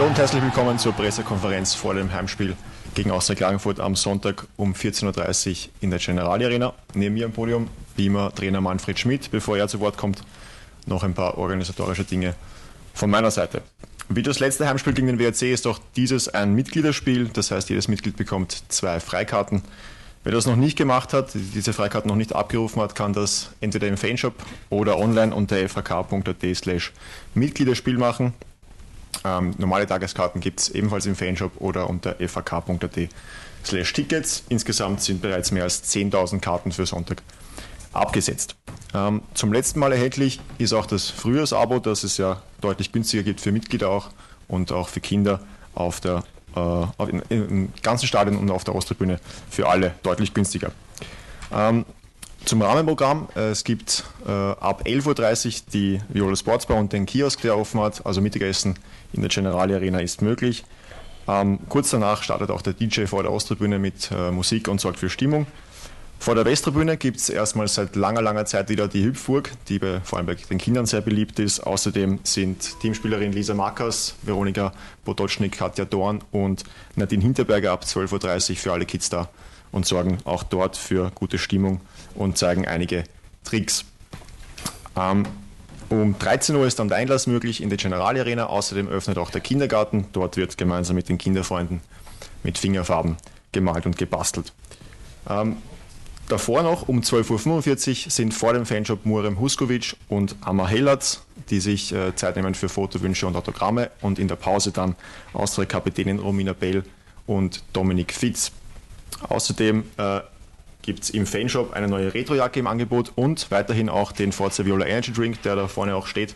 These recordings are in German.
Hallo und herzlich willkommen zur Pressekonferenz vor dem Heimspiel gegen Austria Klagenfurt am Sonntag um 14.30 Uhr in der Generali Arena. Neben mir am Podium, wie immer, Trainer Manfred Schmidt. Bevor er zu Wort kommt, noch ein paar organisatorische Dinge von meiner Seite. Wie das letzte Heimspiel gegen den WRC ist auch dieses ein Mitgliederspiel. Das heißt, jedes Mitglied bekommt zwei Freikarten. Wer das noch nicht gemacht hat, diese Freikarten noch nicht abgerufen hat, kann das entweder im Fanshop oder online unter fhk.at slash Mitgliederspiel machen. Ähm, normale Tageskarten gibt es ebenfalls im Fanshop oder unter fhk.at slash Tickets. Insgesamt sind bereits mehr als 10.000 Karten für Sonntag abgesetzt. Ähm, zum letzten Mal erhältlich ist auch das Frühjahrsabo, das es ja deutlich günstiger gibt für Mitglieder auch und auch für Kinder auf der, äh, im ganzen Stadion und auf der Osttribüne für alle deutlich günstiger. Ähm, zum Rahmenprogramm. Äh, es gibt äh, ab 11.30 Uhr die Viola Sportsbar und den Kiosk, der offen hat. Also Mittagessen in der Generali Arena ist möglich. Ähm, kurz danach startet auch der DJ vor der Osttribüne mit äh, Musik und sorgt für Stimmung. Vor der Westtribüne gibt es erstmal seit langer, langer Zeit wieder die Hüpfburg, die bei, vor allem bei den Kindern sehr beliebt ist. Außerdem sind Teamspielerin Lisa Mackers, Veronika Potocznik, Katja Dorn und Nadine Hinterberger ab 12.30 Uhr für alle Kids da und sorgen auch dort für gute Stimmung und zeigen einige Tricks. Ähm, um 13 Uhr ist dann der Einlass möglich in die Generali Arena. Außerdem öffnet auch der Kindergarten. Dort wird gemeinsam mit den Kinderfreunden mit Fingerfarben gemalt und gebastelt. Ähm, davor noch um 12.45 Uhr sind vor dem Fanshop Murem Huskovic und Amma Hellatz, die sich äh, Zeit nehmen für Fotowünsche und Autogramme. Und in der Pause dann Austria-Kapitänin Romina Bell und Dominik Fitz. Außerdem äh, gibt es im Fanshop eine neue Retrojacke im Angebot und weiterhin auch den Forza Viola Energy Drink, der da vorne auch steht.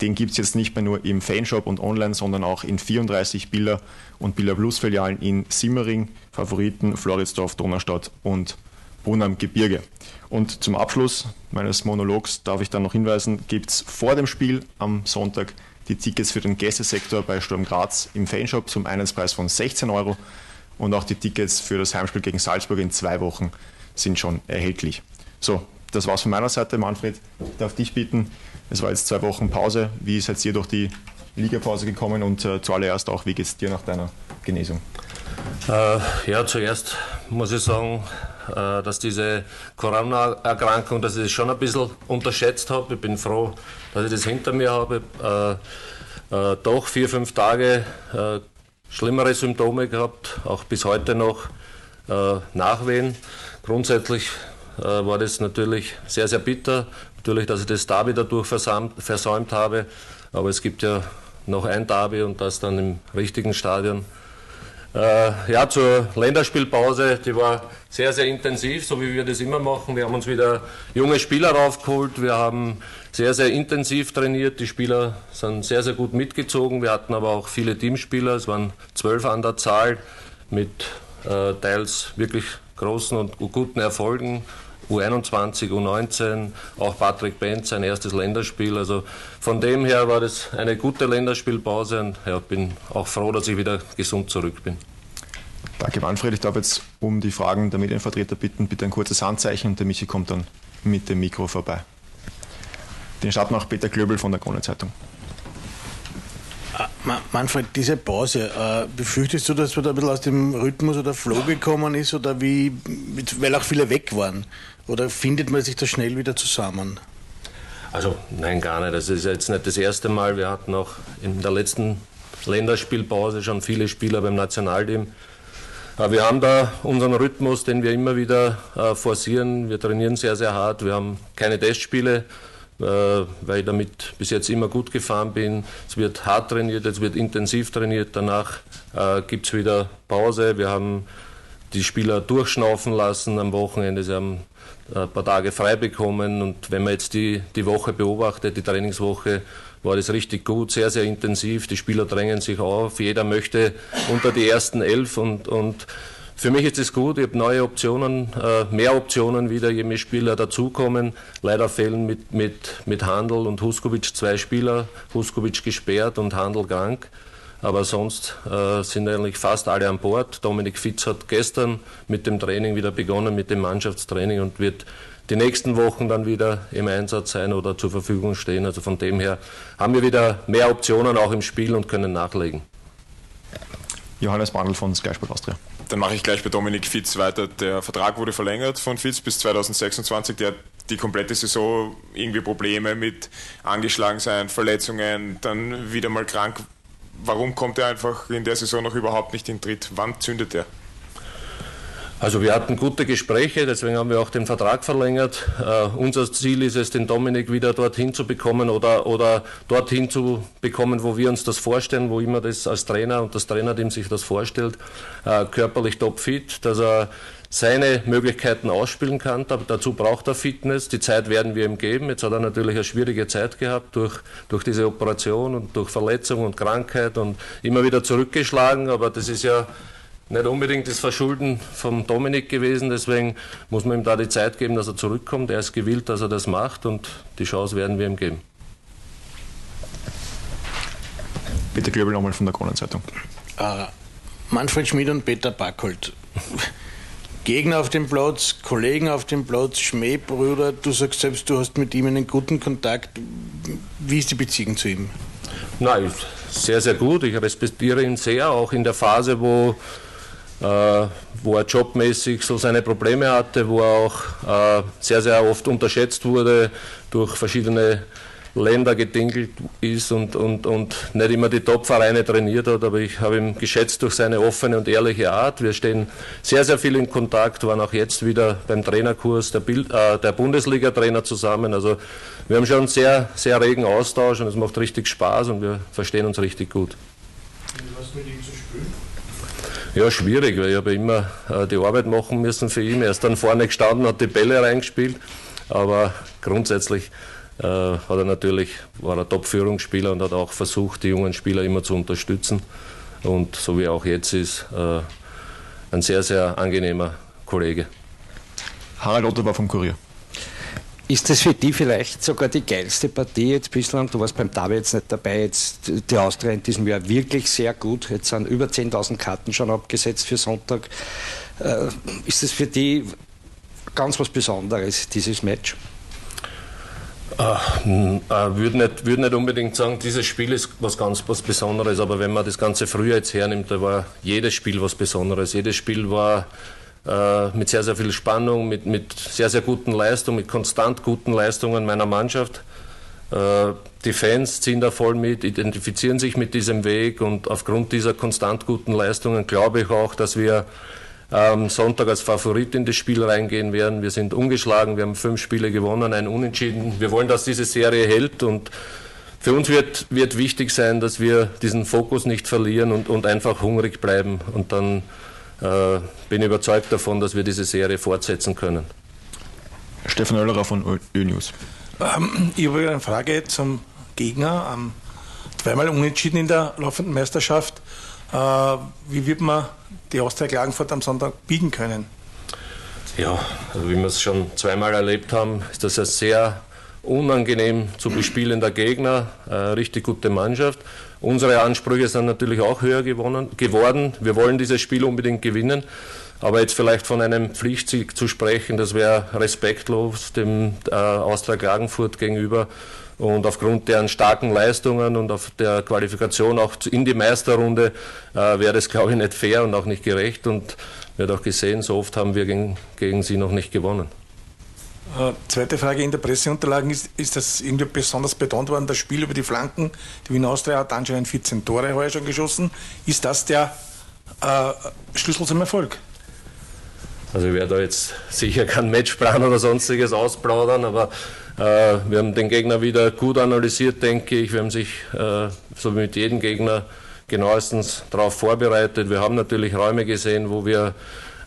Den gibt es jetzt nicht mehr nur im Fanshop und online, sondern auch in 34 Biller und Biller Plus Filialen in Simmering, Favoriten, Floridsdorf, Donaustadt und Brunn Gebirge. Und zum Abschluss meines Monologs darf ich dann noch hinweisen, gibt es vor dem Spiel am Sonntag die Tickets für den Gästesektor bei Sturm Graz im Fanshop zum Einheitspreis von 16 Euro und auch die Tickets für das Heimspiel gegen Salzburg in zwei Wochen sind schon erhältlich. So, das war's von meiner Seite. Manfred, ich darf dich bitten. Es war jetzt zwei Wochen Pause. Wie seid ihr durch die Ligapause gekommen und äh, zuallererst auch, wie geht es dir nach deiner Genesung? Äh, ja, zuerst muss ich sagen, äh, dass diese Corona-Erkrankung, dass ich das schon ein bisschen unterschätzt habe. Ich bin froh, dass ich das hinter mir habe. Äh, äh, doch vier, fünf Tage äh, schlimmere Symptome gehabt, auch bis heute noch äh, Nachwehen. Grundsätzlich äh, war das natürlich sehr, sehr bitter. Natürlich, dass ich das Derby dadurch versäumt habe. Aber es gibt ja noch ein Derby und das dann im richtigen Stadion. Äh, ja, zur Länderspielpause, die war sehr, sehr intensiv, so wie wir das immer machen. Wir haben uns wieder junge Spieler raufgeholt. Wir haben sehr, sehr intensiv trainiert. Die Spieler sind sehr, sehr gut mitgezogen. Wir hatten aber auch viele Teamspieler. Es waren zwölf an der Zahl mit äh, teils wirklich großen und guten Erfolgen. U21, U19, auch Patrick Benz, sein erstes Länderspiel. Also von dem her war das eine gute Länderspielpause und ja, bin auch froh, dass ich wieder gesund zurück bin. Danke, Manfred. Ich darf jetzt um die Fragen der Medienvertreter bitten, bitte ein kurzes Handzeichen und der Michi kommt dann mit dem Mikro vorbei. Den starten auch Peter Klöbel von der Krone Zeitung. Manfred, diese Pause, äh, befürchtest du, dass man da ein bisschen aus dem Rhythmus oder Flow gekommen ist oder wie, weil auch viele weg waren? Oder findet man sich da schnell wieder zusammen? Also nein, gar nicht. Das ist jetzt nicht das erste Mal. Wir hatten auch in der letzten Länderspielpause schon viele Spieler beim Nationalteam. Aber wir haben da unseren Rhythmus, den wir immer wieder äh, forcieren. Wir trainieren sehr, sehr hart. Wir haben keine Testspiele. Äh, weil ich damit bis jetzt immer gut gefahren bin. Es wird hart trainiert, es wird intensiv trainiert. Danach äh, gibt es wieder Pause. Wir haben die Spieler durchschnaufen lassen am Wochenende. Sie haben äh, ein paar Tage frei bekommen. Und wenn man jetzt die, die Woche beobachtet, die Trainingswoche, war das richtig gut, sehr, sehr intensiv. Die Spieler drängen sich auf. Jeder möchte unter die ersten elf und, und für mich ist es gut, ich habe neue Optionen, äh, mehr Optionen wieder, je mehr Spieler dazukommen. Leider fehlen mit, mit, mit Handel und Huskovic zwei Spieler, Huskovic gesperrt und Handel krank. Aber sonst äh, sind eigentlich fast alle an Bord. Dominik Fitz hat gestern mit dem Training wieder begonnen, mit dem Mannschaftstraining und wird die nächsten Wochen dann wieder im Einsatz sein oder zur Verfügung stehen. Also von dem her haben wir wieder mehr Optionen auch im Spiel und können nachlegen. Johannes Brandl von Sky Sport Austria. Dann mache ich gleich bei Dominik Fitz weiter. Der Vertrag wurde verlängert von Fitz bis 2026. Der hat die komplette Saison irgendwie Probleme mit angeschlagen sein, Verletzungen, dann wieder mal krank. Warum kommt er einfach in der Saison noch überhaupt nicht in Tritt? Wann zündet er? Also wir hatten gute Gespräche, deswegen haben wir auch den Vertrag verlängert. Uh, unser Ziel ist es, den Dominik wieder dorthin zu bekommen oder, oder dorthin zu bekommen, wo wir uns das vorstellen, wo immer das als Trainer und das Trainerteam sich das vorstellt, uh, körperlich topfit, dass er seine Möglichkeiten ausspielen kann. Dazu braucht er Fitness. Die Zeit werden wir ihm geben. Jetzt hat er natürlich eine schwierige Zeit gehabt durch, durch diese Operation und durch Verletzung und Krankheit und immer wieder zurückgeschlagen. Aber das ist ja nicht unbedingt das Verschulden vom Dominik gewesen. Deswegen muss man ihm da die Zeit geben, dass er zurückkommt. Er ist gewillt, dass er das macht und die Chance werden wir ihm geben. Bitte Glöbel nochmal von der Kronenzeitung. Uh, Manfred Schmid und Peter Backholt. Gegner auf dem Platz, Kollegen auf dem Platz, Schmähbrüder. Du sagst selbst, du hast mit ihm einen guten Kontakt. Wie ist die Beziehung zu ihm? Nein, sehr, sehr gut. Ich respektiere ihn sehr, auch in der Phase, wo, äh, wo er jobmäßig so seine Probleme hatte, wo er auch äh, sehr, sehr oft unterschätzt wurde durch verschiedene Länder gedingelt ist und, und, und nicht immer die Top-Vereine trainiert hat, aber ich habe ihn geschätzt durch seine offene und ehrliche Art. Wir stehen sehr, sehr viel in Kontakt, waren auch jetzt wieder beim Trainerkurs der, äh, der Bundesliga-Trainer zusammen. Also wir haben schon einen sehr, sehr regen Austausch und es macht richtig Spaß und wir verstehen uns richtig gut. Was mit ihm zu? Ja, schwierig, weil ich habe immer äh, die Arbeit machen müssen für ihn. Er ist dann vorne gestanden, hat die Bälle reingespielt, aber grundsätzlich äh, hat er natürlich, war er Top-Führungsspieler und hat auch versucht, die jungen Spieler immer zu unterstützen. Und so wie er auch jetzt ist, äh, ein sehr, sehr angenehmer Kollege. Harald Otto war vom Kurier. Ist das für die vielleicht sogar die geilste Partie jetzt bislang? Du warst beim Derby jetzt nicht dabei. Jetzt die Austria in diesem Jahr wirklich sehr gut. Jetzt sind über 10.000 Karten schon abgesetzt für Sonntag. Äh, ist das für die ganz was Besonderes, dieses Match? Ich äh, würde nicht, würd nicht unbedingt sagen, dieses Spiel ist was ganz was Besonderes, aber wenn man das ganze Frühjahr jetzt hernimmt, da war jedes Spiel was Besonderes. Jedes Spiel war mit sehr, sehr viel Spannung, mit, mit sehr, sehr guten Leistungen, mit konstant guten Leistungen meiner Mannschaft. Äh, die Fans ziehen da voll mit, identifizieren sich mit diesem Weg und aufgrund dieser konstant guten Leistungen glaube ich auch, dass wir am Sonntag als Favorit in das Spiel reingehen werden. Wir sind ungeschlagen, wir haben fünf Spiele gewonnen, ein Unentschieden. Wir wollen, dass diese Serie hält und für uns wird, wird wichtig sein, dass wir diesen Fokus nicht verlieren und, und einfach hungrig bleiben. Und dann äh, bin überzeugt davon, dass wir diese Serie fortsetzen können. Stefan Oellerer von Ö-News. Ähm, ich habe eine Frage zum Gegner. Ähm, zweimal unentschieden in der laufenden Meisterschaft. Äh, wie wird man die Austria Klagenfurt am Sonntag biegen können? Ja, also wie wir es schon zweimal erlebt haben, ist das ein sehr unangenehm zu bespielender Gegner, eine richtig gute Mannschaft. Unsere Ansprüche sind natürlich auch höher gewonnen, geworden. Wir wollen dieses Spiel unbedingt gewinnen. Aber jetzt vielleicht von einem Pflichtsieg zu sprechen, das wäre respektlos dem äh, Austria Klagenfurt gegenüber. Und aufgrund deren starken Leistungen und auf der Qualifikation auch in die Meisterrunde äh, wäre das, glaube ich, nicht fair und auch nicht gerecht. Und wird auch gesehen, so oft haben wir gegen, gegen sie noch nicht gewonnen. Äh, zweite Frage in der Presseunterlagen ist, ist das irgendwie besonders betont worden, das Spiel über die Flanken. Die Wiener Austria hat anscheinend 14 Tore heuer schon geschossen. Ist das der äh, Schlüssel zum Erfolg? Also ich werde da jetzt sicher keinen Matchplan oder sonstiges ausplaudern, aber äh, wir haben den Gegner wieder gut analysiert, denke ich. Wir haben sich, äh, so wie mit jedem Gegner, genauestens darauf vorbereitet. Wir haben natürlich Räume gesehen, wo wir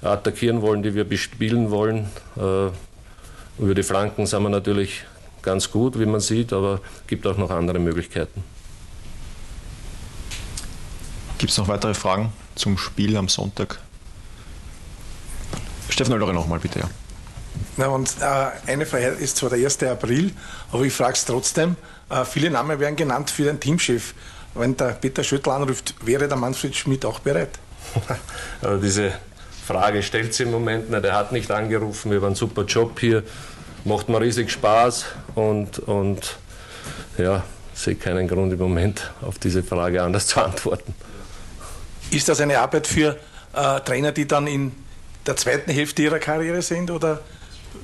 attackieren wollen, die wir bespielen wollen. Über die Flanken sind wir natürlich ganz gut, wie man sieht, aber es gibt auch noch andere Möglichkeiten. Gibt es noch weitere Fragen zum Spiel am Sonntag? Stefan Oellere nochmal bitte, ja. Na, und äh, eine Frage ist zwar der 1. April, aber ich frage es trotzdem. Äh, viele Namen werden genannt für den Teamchef. Wenn der Peter Schüttl anruft, wäre der Manfred Schmidt auch bereit? also diese Frage stellt sich im Moment nicht. Er hat nicht angerufen. Wir haben einen super Job hier. Macht mir riesig Spaß und, und ja, sehe keinen Grund im Moment auf diese Frage anders zu antworten. Ist das eine Arbeit für äh, Trainer, die dann in der zweiten Hälfte ihrer Karriere sind oder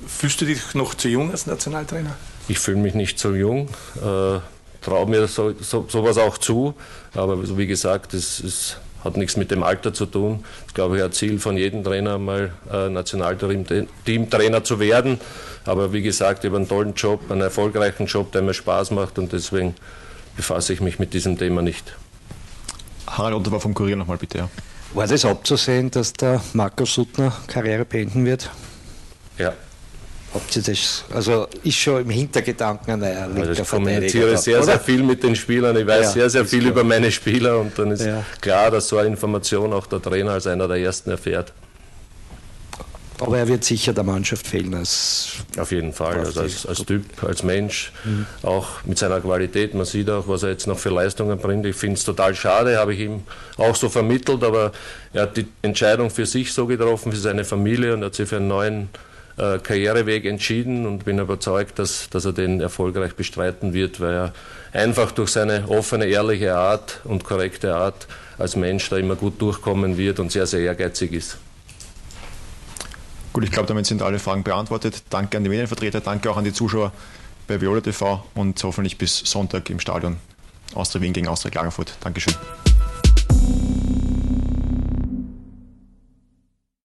fühlst du dich noch zu jung als Nationaltrainer? Ich fühle mich nicht so jung, äh, traue mir so, so, sowas auch zu, aber wie gesagt, es, es hat nichts mit dem Alter zu tun. Das ist, glaube ich, ein Ziel von jedem Trainer, mal äh, Nationalteamtrainer zu werden. Aber wie gesagt, ich habe einen tollen Job, einen erfolgreichen Job, der mir Spaß macht und deswegen befasse ich mich mit diesem Thema nicht. Harald Unterbau vom Kurier nochmal bitte. Ja. War das abzusehen, dass der Marco Suttner Karriere beenden wird? Ja. Habt ihr das, also ist schon im Hintergedanken ein neuer linker also Ich kommuniziere sehr, sehr viel mit den Spielern. Ich weiß ja, sehr, sehr viel klar. über meine Spieler und dann ist ja. klar, dass so eine Information auch der Trainer als einer der ersten erfährt. Aber er wird sicher der Mannschaft fehlen als. Auf jeden Fall, also als, als Typ, als Mensch, mhm. auch mit seiner Qualität. Man sieht auch, was er jetzt noch für Leistungen bringt. Ich finde es total schade, habe ich ihm auch so vermittelt, aber er hat die Entscheidung für sich so getroffen, für seine Familie und hat sich für einen neuen äh, Karriereweg entschieden und bin überzeugt, dass, dass er den erfolgreich bestreiten wird, weil er einfach durch seine offene, ehrliche Art und korrekte Art als Mensch da immer gut durchkommen wird und sehr, sehr ehrgeizig ist. Gut, ich glaube, damit sind alle Fragen beantwortet. Danke an die Medienvertreter, danke auch an die Zuschauer bei Viola TV und hoffentlich bis Sonntag im Stadion Austria Wien gegen Austria Klagenfurt. Dankeschön.